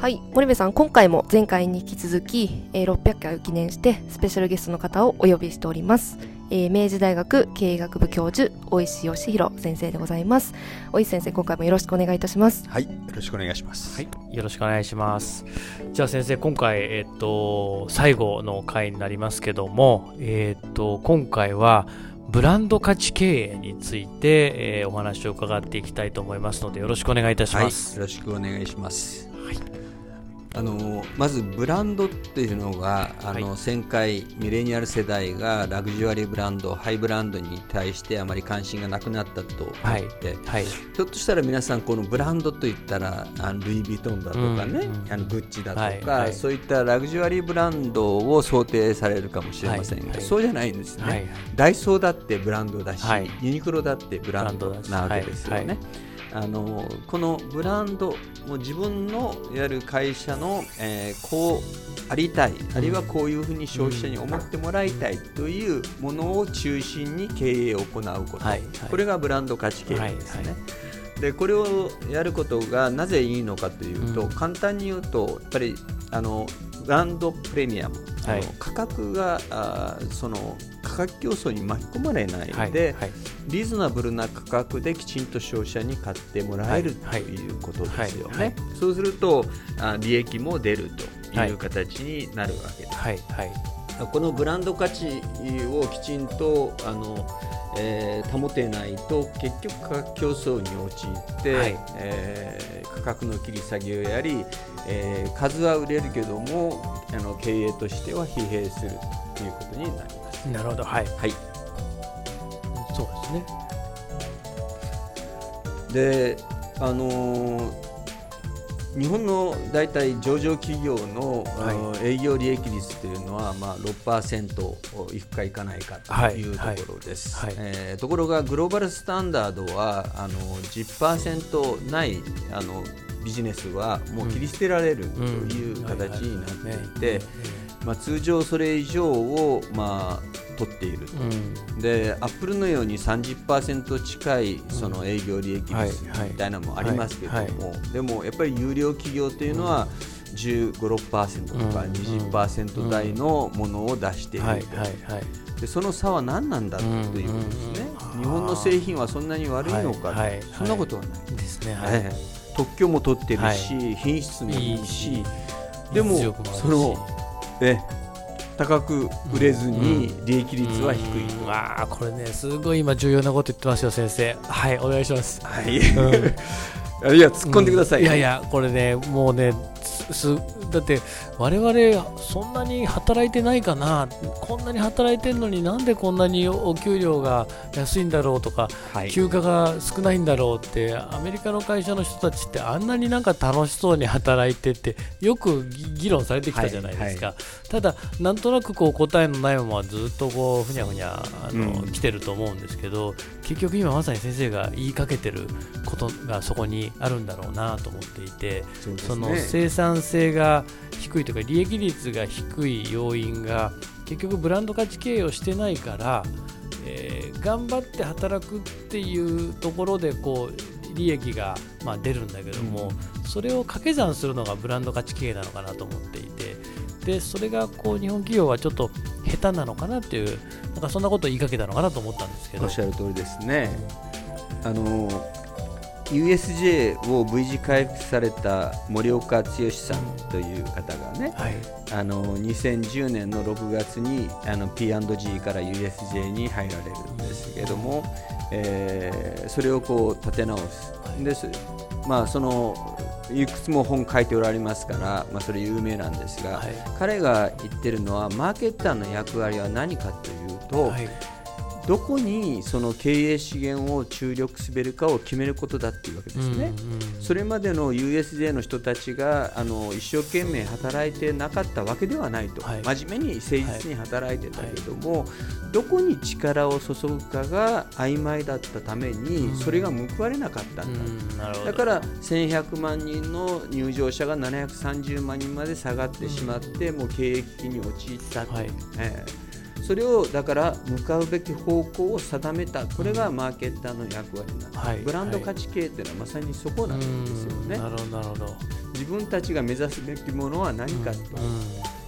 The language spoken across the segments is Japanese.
はい。森部さん今回も前回に引き続き、えー、600回を記念してスペシャルゲストの方をお呼びしております。えー、明治大学経営学部教授大石義弘先生でございます。大石先生今回もよろしくお願いいたします。はい。よろしくお願いします。はい。よろしくお願いします。じゃあ先生今回えっ、と最後の回になりますけどもえっ、と今回はブランド価値経営について、えー、お話を伺っていきたいと思いますのでよろしくお願いいたします、はい、よろしくお願いしますあのまずブランドっていうのがあの、はい、前回ミレニアル世代がラグジュアリーブランドハイブランドに対してあまり関心がなくなったと思って、はい。はい、ひょっとしたら皆さんこのブランドといったらあのルイ・ヴィトンだとかね、うん、あのグッチだとか、そういったラグジュアリーブランドを想定されるかもしれませんが、そうじゃないんですね、ダイソーだってブランドだし、ユニクロだってブランドなわけですよね。あのこのブランドも自分のやる会社の、えー、こうありたいあるいはこういうふうに消費者に思ってもらいたいというものを中心に経営を行うこと、はい、これがブランド価値経営ですね。はい、でこれをやることがなぜいいのかというと、うん、簡単に言うとやっぱりあのブランドプレミアム、はい、価格があその価格競争に巻き込まれないで、はいはい、リーズナブルな価格できちんと消費者に買ってもらえる、ということですよね。そうするとあ利益も出るという形になるわけです。このブランド価値をきちんとあのえー、保てないと結局価格競争に陥って、はい、えー、価格の切り下げをやり、えー、数は売れるけどもあの経営としては疲弊するということになります。なるほど、はい、はい、そうですね。で、あのー日本の大体上場企業の、はい、営業利益率というのは、まあ、6%いくかいかないかというところです、はい。はい、えー、ところがグローバルスタンダードはあの10%ないあのビジネスはもう切り捨てられるという形になっていて、まあ、通常それ以上を、まあ、取っている、うん、でアップルのように30%近いその営業利益率みたいなのもありますけども、でもやっぱり有料企業というのは、15、6%とか20%台のものを出しているでその差は何なんだということですね、日本の製品はそんなに悪いのか、そんなことはない。ですね、はい。特許も取ってるし、品質もいいし、でもそのえ高く売れずに利益率は低い、うん。うん、わあこれねすごい今重要なこと言ってますよ先生。はいお願いします。はい、うん、いや突っ込んでください、いやいやこれねもうねすだって我々そんなに働いてないかな？こんなに働いてるのになんでこんなにお給料が安いんだろうとか、はい、休暇が少ないんだろうってアメリカの会社の人たちってあんなになんか楽しそうに働いてってよく議論されてきたじゃないですか、はいはい、ただなんとなくこう答えのないままずっとこうふにゃふにゃあの、うん、来てると思うんですけど結局今まさに先生が言いかけてることがそこにあるんだろうなと思っていてそ、ね,、の生産性が低いというか利益率が低い要因が結局ブランド価値経営をしてないから、えー、頑張って働くっていうところでこう利益がま出るんだけども、それを掛け算するのがブランド価値経営なのかなと思っていてでそれがこう日本企業はちょっと下手なのかなっていうなんかそんなことを言いかけたのかなと思ったんですけどおっしゃる通りですね。あの USJ を V 字回復された森岡剛さんという方がね、はい、あの2010年の6月にあの P&G から USJ に入られるんですけども、えー、それをこう立て直す、です、まあ、そのいくつも本書いておられますから、まあ、それ有名なんですが、はい、彼が言ってるのはマーケッターの役割は何かというと、はいどこにその経営資源を注力すべるかを決めることだっていうわけですね。それまでの USJ の人たちがあの一生懸命働いてなかったわけではないと、はい、真面目に誠実に働いてたけども、はい、どこに力を注ぐかが曖昧だったために、それが報われなかったんだ、だから1100万人の入場者が730万人まで下がってしまって、もう経営危機に陥ったと、はい。えー、それをだから向かうべき方向を定めた。これがマーケッターの役割なんです、はい、ブランド価値系というのはまさにそこなんですよね。なるほどなるほど。自分たちが目指すべきものは何かと。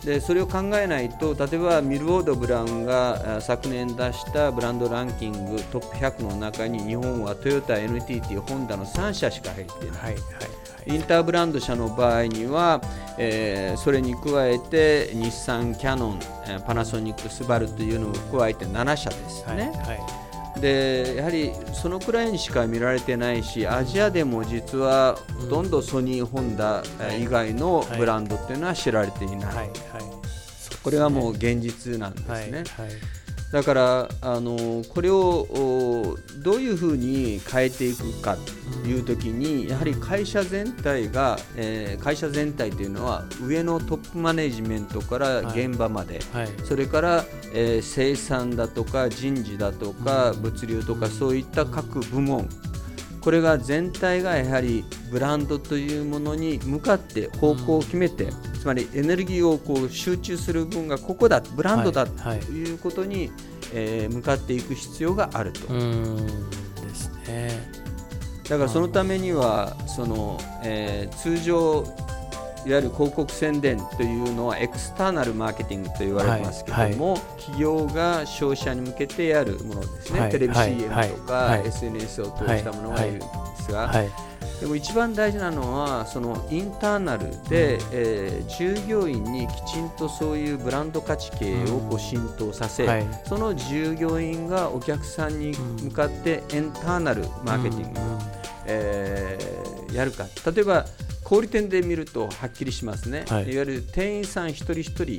でそれを考えないと例えばミルウォード・ブラウンが昨年出したブランドランキングトップ100の中に日本はトヨタ、NTT、ホンダの3社しか入っていない。はいはいインターブランド車の場合には、えー、それに加えて日産、キヤノン、パナソニック、スバルというのを加えて7社ですね。はいはい、でやはりそのくらいにしか見られてないしアジアでも実はほとんどソニー、ホンダ以外のブランドっていうのは知られていない、はいはい、これはもう現実なんですね。だからあのこれをどういうふうに変えていくかというときにやはり会社全体が、えー、会社全体というのは上のトップマネジメントから現場まで、はい。はい、それから、えー、生産だとか人事だとか物流とかそういった各部門これが全体がやはりブランドというものに向かって方向を決めて、つまりエネルギーをこう集中する分がここだブランドだということに、えー、向かっていく必要があると。ですね。だからそのためにはその、えー、通常いわゆる広告宣伝というのはエクスターナルマーケティングと言われてますけども、はいはい、企業が消費者に向けてやるものですね、はい、テレビ CM とか、SNS を通したものがいるんですが、でも一番大事なのはそのインターナルで、うん、えー、従業員にきちんとそういうブランド価値経営をこう浸透させ、うんその従業員がお客さんに向かってエンターナルマーケティング、うん、えー、やるか。例えば小売店で見るとはっきりしますね、はい、いわゆる店員さん一人一人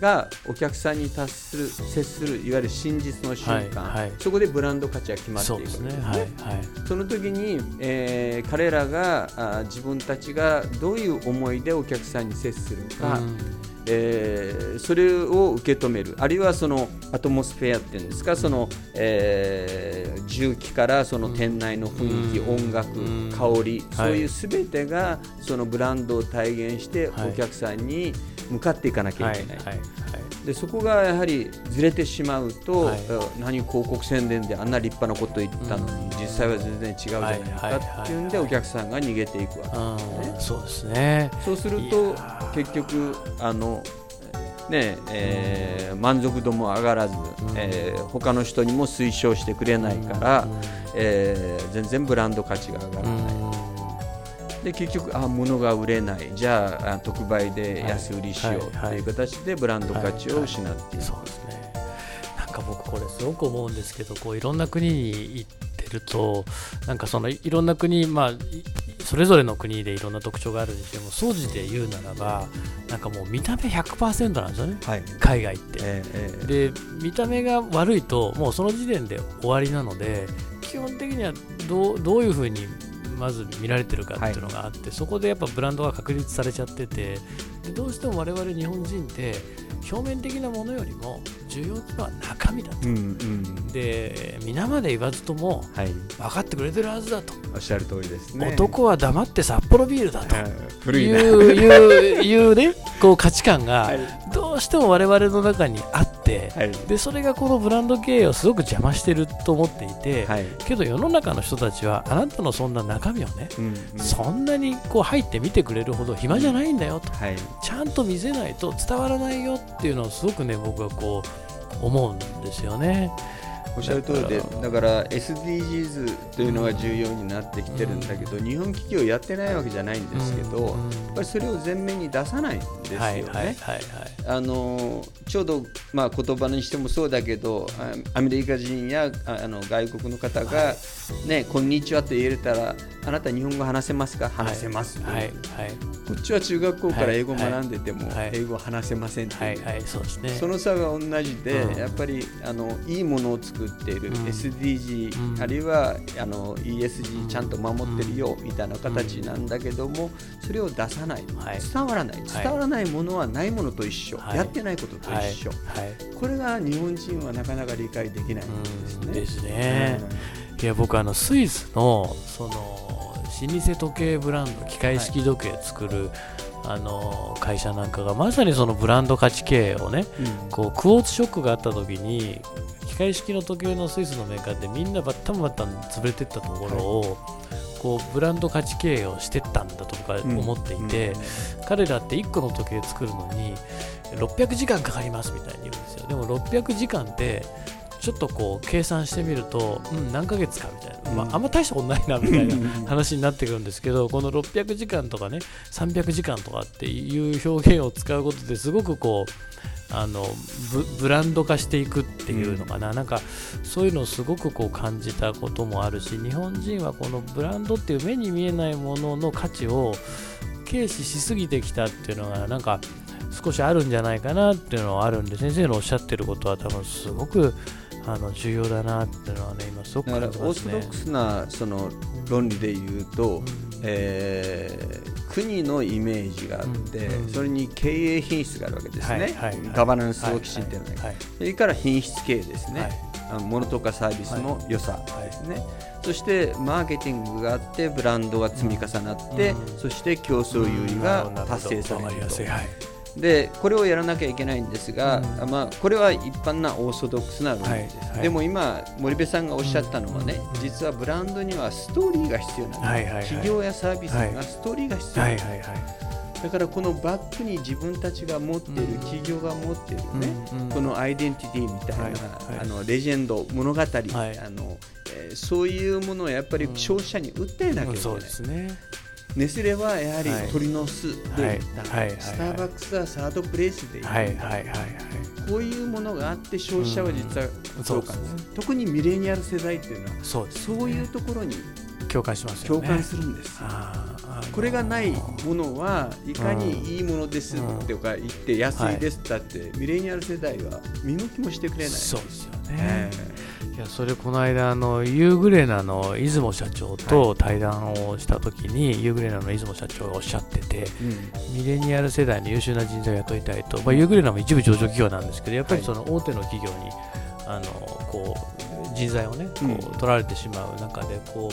がお客さんに達する接するいわゆる真実の瞬間、はい。はい、そこでブランド価値が決まっていくんですね、ね。はい。はい、その時に、えー、彼らがあ自分たちがどういう思いでお客さんに接するか、うんえー、それを受け止める。あるいはそのアトモスフェアっていうんですかその、えー、重機からその店内の雰囲気、音楽、香り、そういうすべてがそのブランドを体現してお客さんに向かっていかなきゃいけない。はいはいでそこがやはりずれてしまうと、はい、何広告宣伝であんな立派なこと言ったのに、実際は全然違うじゃないかっていうんでお客さんが逃げていくわけですね。そうですね。そうすると結局あのねえー、満足度も上がらず、うん。えー、他の人にも推奨してくれないから、うん、えー、全然ブランド価値が上がらない。うん、で結局あ物が売れない。じゃあ特売で安売りしようという形でブランド価値を失っている、そうですね。なんか僕これすごく思うんですけどこういろんな国に行ってるとなんかそのいろんな国まあそれぞれの国でいろんな特徴があるにしても掃除で言うならばなんかもう見た目100%なんですよね、はい、海外って、えー、で見た目が悪いともうその時点で終わりなので基本的にはどうどういうふうにまず見られてるかっていうのがあって、はい、そこでやっぱブランドが確立されちゃっててでどうしても我々日本人って表面的なものよりも重要なのは中身だと、うんうん、で皆まで言わずとも、分かってくれてるはずだと。おっしゃる通りですね。男は黙って札幌ビールだと。い。ういういうねこう価値観がどうしても我々の中にあって、はい、でそれがこのブランド経営をすごく邪魔してると思っていて、はい、けど世の中の人たちはあなたのそんな中身をね、うんうん、そんなにこう入って見てくれるほど暇じゃないんだよと、はい、ちゃんと見せないと伝わらないよっていうのをすごくね僕はこう思うんですよね。おっしゃる通りでだから。SDGs というのが重要になってきてるんだけど、うん、日本企業やってないわけじゃないんですけど、うん、やっぱりそれを前面に出さないんですよね。あのちょうど、まあ、言葉にしてもそうだけどアメリカ人やあの外国の方が、ね、こんにちはと言えたらあなた日本語話せますか？話せます、はい。はい。こっちは中学校から英語を学んでてもはい。英語話せませんはい。はい。そうですね。その差が同じで、うん。やっぱりあのいいものを作っている、うん。SDG、うん。あるいはあの ESG ちゃんと守ってるよ、みたいな形なんだけども、それを出さない、はい。伝わらない、伝わらないものはないものと一緒、はい。やってないこととはい一緒、はい。これが日本人はなかなか理解できないんですね。うん。ですね。いや僕あのスイスのその老舗時計ブランド機械式時計作る、あの会社なんかがまさにそのブランド価値経営をねうん。こうクォーツショックがあった時に機械式の時計のスイスのメーカーでみんなバッタンバッタン潰れてったところを、こうブランド価値経営をしてったんだと僕は思っていて、彼らって1個の時計作るのに600時間かかりますみたいに言うんですよ。でも600時間ってちょっとこう計算してみると、うん、何ヶ月かみたいな、まうん。あ、あんま大したことないなみたいなうん話になってくるんですけどこの600時間とかね300時間とかっていう表現を使うことですごくこうあのブブランド化していくっていうのかな、なんかそういうのをすごくこう感じたこともあるし日本人はこのブランドっていう目に見えないものの価値を軽視しすぎてきたっていうのがなんか少しあるんじゃないかなっていうのはあるんで先生のおっしゃってることは多分すごくあの重要だなっていうのはね今すごくだから感じますね。オーソドッ。クスなその論理で言うと、えー国のイメージがあって、うんそれに経営品質があるわけですね、はいはいはい。ガバナンスをきちんとやらない、はいそれから品質経営ですね、はい。あの物とかサービスの良さですね、そしてマーケティングがあってブランドが積み重なって、うん。そして競争優位が達成されるとでこれをやらなきゃいけないんですが、うん。まあ、これは一般なオーソドックスな論理です、はいはい。でも今森部さんがおっしゃったのはね、うん実はブランドにはストーリーが必要なんです、はいはいはい。企業やサービスにはストーリーが必要なんです、はいはいはい。だからこのバックに自分たちが持っている、うん。企業が持っているね、うんうん。このアイデンティティみたいな、はいはい。あのレジェンド物語、い。あのえーそういうものをやっぱり消費者に訴えなきゃいけない、そうですね。ネスレはやはりはい。鳥の巣で、スターバックスはサードプレイスでいい、はい。はい。はい。はい。こういうものがあって消費者は実はうん。そうか、ね特にミレニアル世代っていうのはそうそういうところに共感します。共感するんです、これがないものはいかにいいものですとか言って安いですだってミレニアル世代は見向きもしてくれない。そうですよえね。いやそれこの間あのユーグレナの出雲社長と対談をした時に、ユーグレナの出雲社長がおっしゃっててえうん。ミレニアル世代の優秀な人材を雇いたいと、まあ、ユーグレナも一部上場企業なんですけどやっぱりその大手の企業に、あのこう人材をねこうん。う取られてしまう中でこ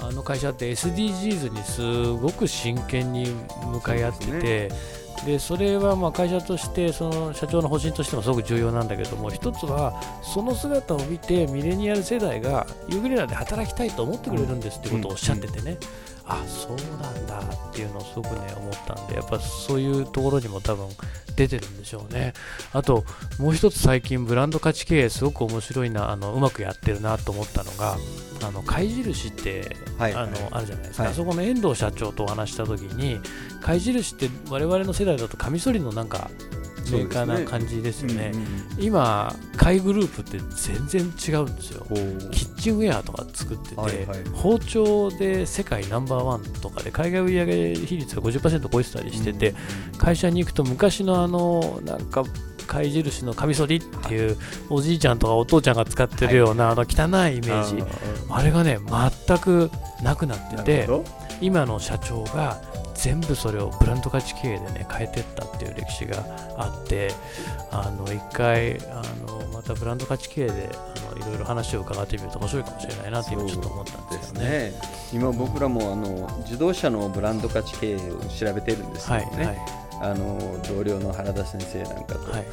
うあの会社って SDGs にすごく真剣に向かい合ってて。でそれはまあ会社としてその社長の方針としてもすごく重要なんだけども一つはその姿を見てミレニアル世代がユーグレナで働きたいと思ってくれるんですってことをおっしゃっててね、あそうなんだっていうのをすごくね思ったんでやっぱそういうところにも多分出てるんでしょうね。あともう一つ最近ブランド価値経営すごく面白いなあのうまくやってるなと思ったのがあの貝印って、はい。あのあるじゃないですか、はい。あそこの遠藤社長とお話した時に貝印って我々の世代だとカミソリのなんかメーカーな感じですよね。うんうん今貝グループって全然違うんですよ。キッチンウェアとか作ってて、はいはい包丁で世界ナンバーワンとかで海外売上比率が50%超えてたりしてて、会社に行くと昔のあのなんか貝印のカミソリっていうおじいちゃんとかお父ちゃんが使ってるようなあの汚いイメージ、あれがね全くなくなってて今の社長が全部それをブランド価値経営でね変えてったっていう歴史があってあの一回あのまたブランド価値経営であのいろいろ話を伺ってみると面白いかもしれないなって今ちょっと思ったんでですすよね。ね。今僕らもあの自動車のブランド価値経営を調べてるんですけはいはいどね。あの同僚の原田先生なんかと、はい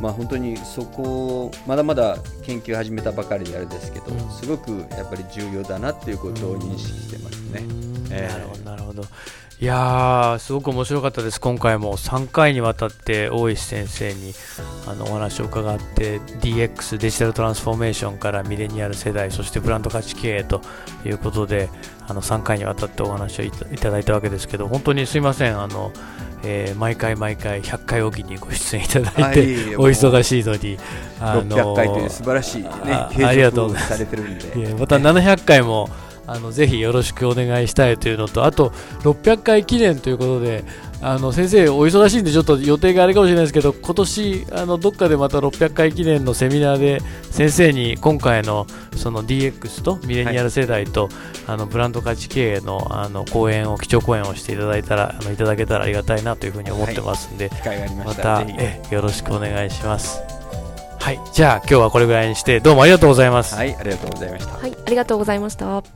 まあ本当にそこまだまだ研究始めたばかりであれですけど、うんすごくやっぱり重要だなっていうことを認識してますね。うーんええなるほどなるほどいやーすごく面白かったです。今回も。3回にわたって大石先生にあのお話を伺って DX デジタルトランスフォーメーションからミレニアル世代そしてブランド価値経営ということであの3回にわたってお話をいただいたわけですけど本当にすいません。あの、えー毎回毎回100回おきにご出演いただいて、はいお忙しいのにあの600回という素晴らしいねありがとうございます。続されてるんで、いやまた700回もあのぜひよろしくお願いしたいというのとあと600回記念ということであの先生、お忙しいんでちょっと予定があれかもしれないですけど今年あのどっかでまた600回記念のセミナーで先生に今回のその DX とミレニアル世代と、はい、あのブランド価値経営のあの講演を基調講演をしていただいたらあのいただけたらありがたいなというふうに思ってますんで、はい、またえよろしくお願いします。はい、じゃあ今日はこれぐらいにしてどうもありがとうございます。はい、ありがとうございました。はい、ありがとうございました。